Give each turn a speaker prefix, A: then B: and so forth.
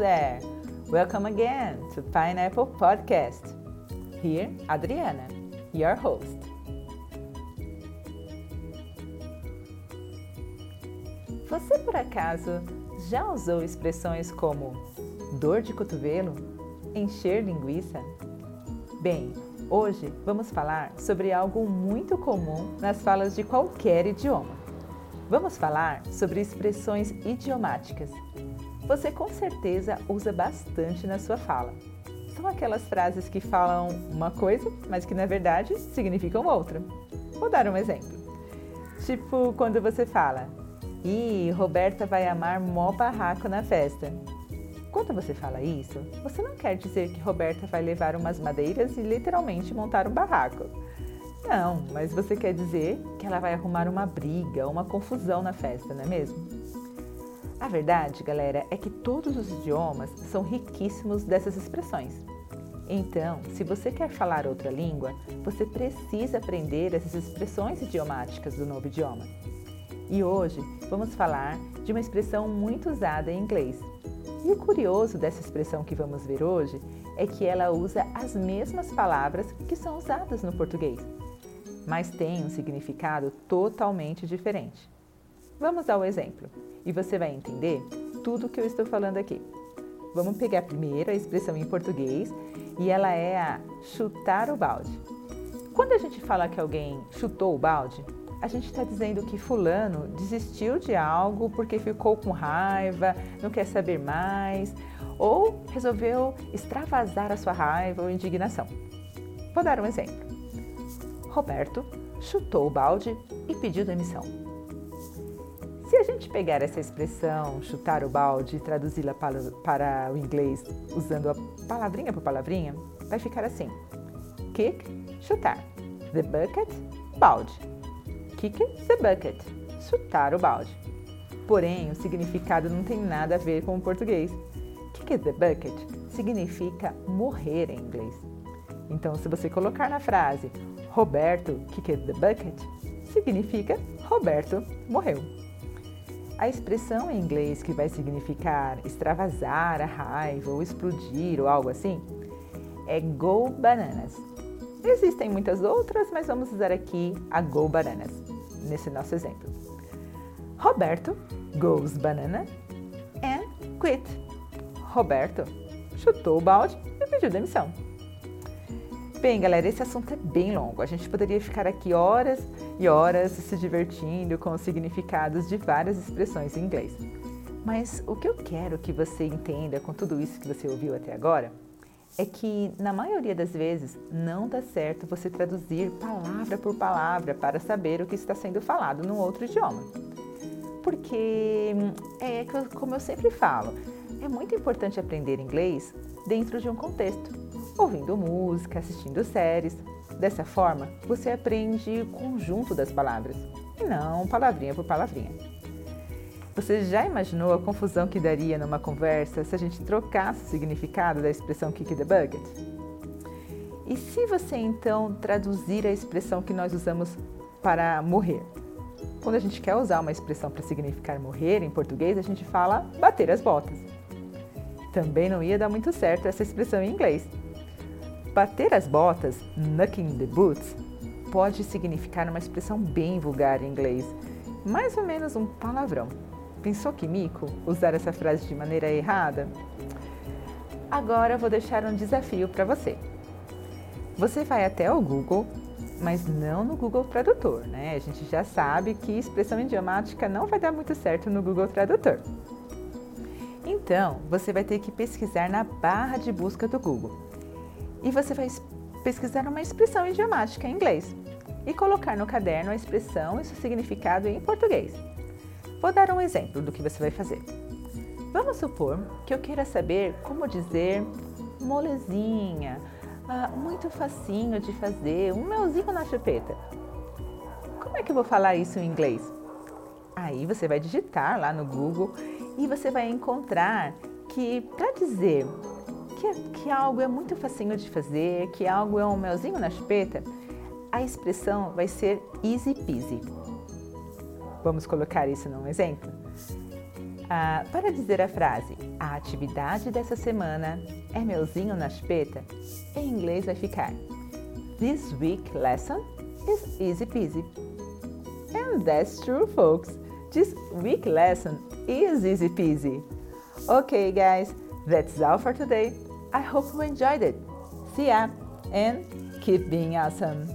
A: Welcome again to Pineapple Podcast. Here, Adriana, your host. Você por acaso já usou expressões como dor de cotovelo, encher linguiça? Bem, hoje vamos falar sobre algo muito comum nas falas de qualquer idioma. Vamos falar sobre expressões idiomáticas você com certeza usa bastante na sua fala. São aquelas frases que falam uma coisa, mas que na verdade significam outra. Vou dar um exemplo. Tipo quando você fala: "Ih, Roberta vai amar mó barraco na festa". Quando você fala isso, você não quer dizer que Roberta vai levar umas madeiras e literalmente montar um barraco. Não, mas você quer dizer que ela vai arrumar uma briga, uma confusão na festa, não é mesmo? A verdade, galera, é que todos os idiomas são riquíssimos dessas expressões. Então, se você quer falar outra língua, você precisa aprender essas expressões idiomáticas do novo idioma. E hoje vamos falar de uma expressão muito usada em inglês. E o curioso dessa expressão que vamos ver hoje é que ela usa as mesmas palavras que são usadas no português, mas tem um significado totalmente diferente. Vamos ao exemplo e você vai entender tudo o que eu estou falando aqui. Vamos pegar primeiro a expressão em português e ela é a chutar o balde. Quando a gente fala que alguém chutou o balde, a gente está dizendo que Fulano desistiu de algo porque ficou com raiva, não quer saber mais ou resolveu extravasar a sua raiva ou indignação. Vou dar um exemplo. Roberto chutou o balde e pediu demissão. Se a gente pegar essa expressão, chutar o balde, e traduzi-la para, para o inglês usando a palavrinha por palavrinha, vai ficar assim: kick, chutar. The bucket, balde. Kick the bucket, chutar o balde. Porém, o significado não tem nada a ver com o português. Kick the bucket significa morrer em inglês. Então, se você colocar na frase Roberto kicked the bucket, significa Roberto morreu. A expressão em inglês que vai significar extravasar a raiva ou explodir ou algo assim é go bananas. Existem muitas outras, mas vamos usar aqui a go bananas nesse nosso exemplo. Roberto goes banana and quit. Roberto chutou o balde e pediu demissão. Bem, galera, esse assunto é bem longo. A gente poderia ficar aqui horas e horas se divertindo com os significados de várias expressões em inglês. Mas o que eu quero que você entenda com tudo isso que você ouviu até agora é que, na maioria das vezes, não dá certo você traduzir palavra por palavra para saber o que está sendo falado num outro idioma. Porque, é como eu sempre falo, é muito importante aprender inglês dentro de um contexto ouvindo música, assistindo séries. Dessa forma, você aprende o conjunto das palavras e não palavrinha por palavrinha. Você já imaginou a confusão que daria numa conversa se a gente trocasse o significado da expressão kick the bucket? E se você então traduzir a expressão que nós usamos para morrer? Quando a gente quer usar uma expressão para significar morrer em português, a gente fala bater as botas. Também não ia dar muito certo essa expressão em inglês. Bater as botas, knocking the boots, pode significar uma expressão bem vulgar em inglês, mais ou menos um palavrão. Pensou que mico usar essa frase de maneira errada? Agora vou deixar um desafio para você. Você vai até o Google, mas não no Google Tradutor, né? A gente já sabe que expressão idiomática não vai dar muito certo no Google Tradutor. Então, você vai ter que pesquisar na barra de busca do Google e você vai pesquisar uma expressão idiomática em inglês e colocar no caderno a expressão e seu significado em português. Vou dar um exemplo do que você vai fazer. Vamos supor que eu queira saber como dizer molezinha, ah, muito facinho de fazer, um melzinho na chupeta. Como é que eu vou falar isso em inglês? Aí você vai digitar lá no Google e você vai encontrar que para dizer que, que algo é muito facinho de fazer, que algo é um melzinho na chupeta, a expressão vai ser easy peasy. Vamos colocar isso num exemplo? Ah, para dizer a frase a atividade dessa semana é melzinho na chupeta, em inglês vai ficar This week lesson is easy peasy. And that's true, folks. This week lesson is easy peasy. Okay, guys, that's all for today. I hope you enjoyed it. See ya and keep being awesome.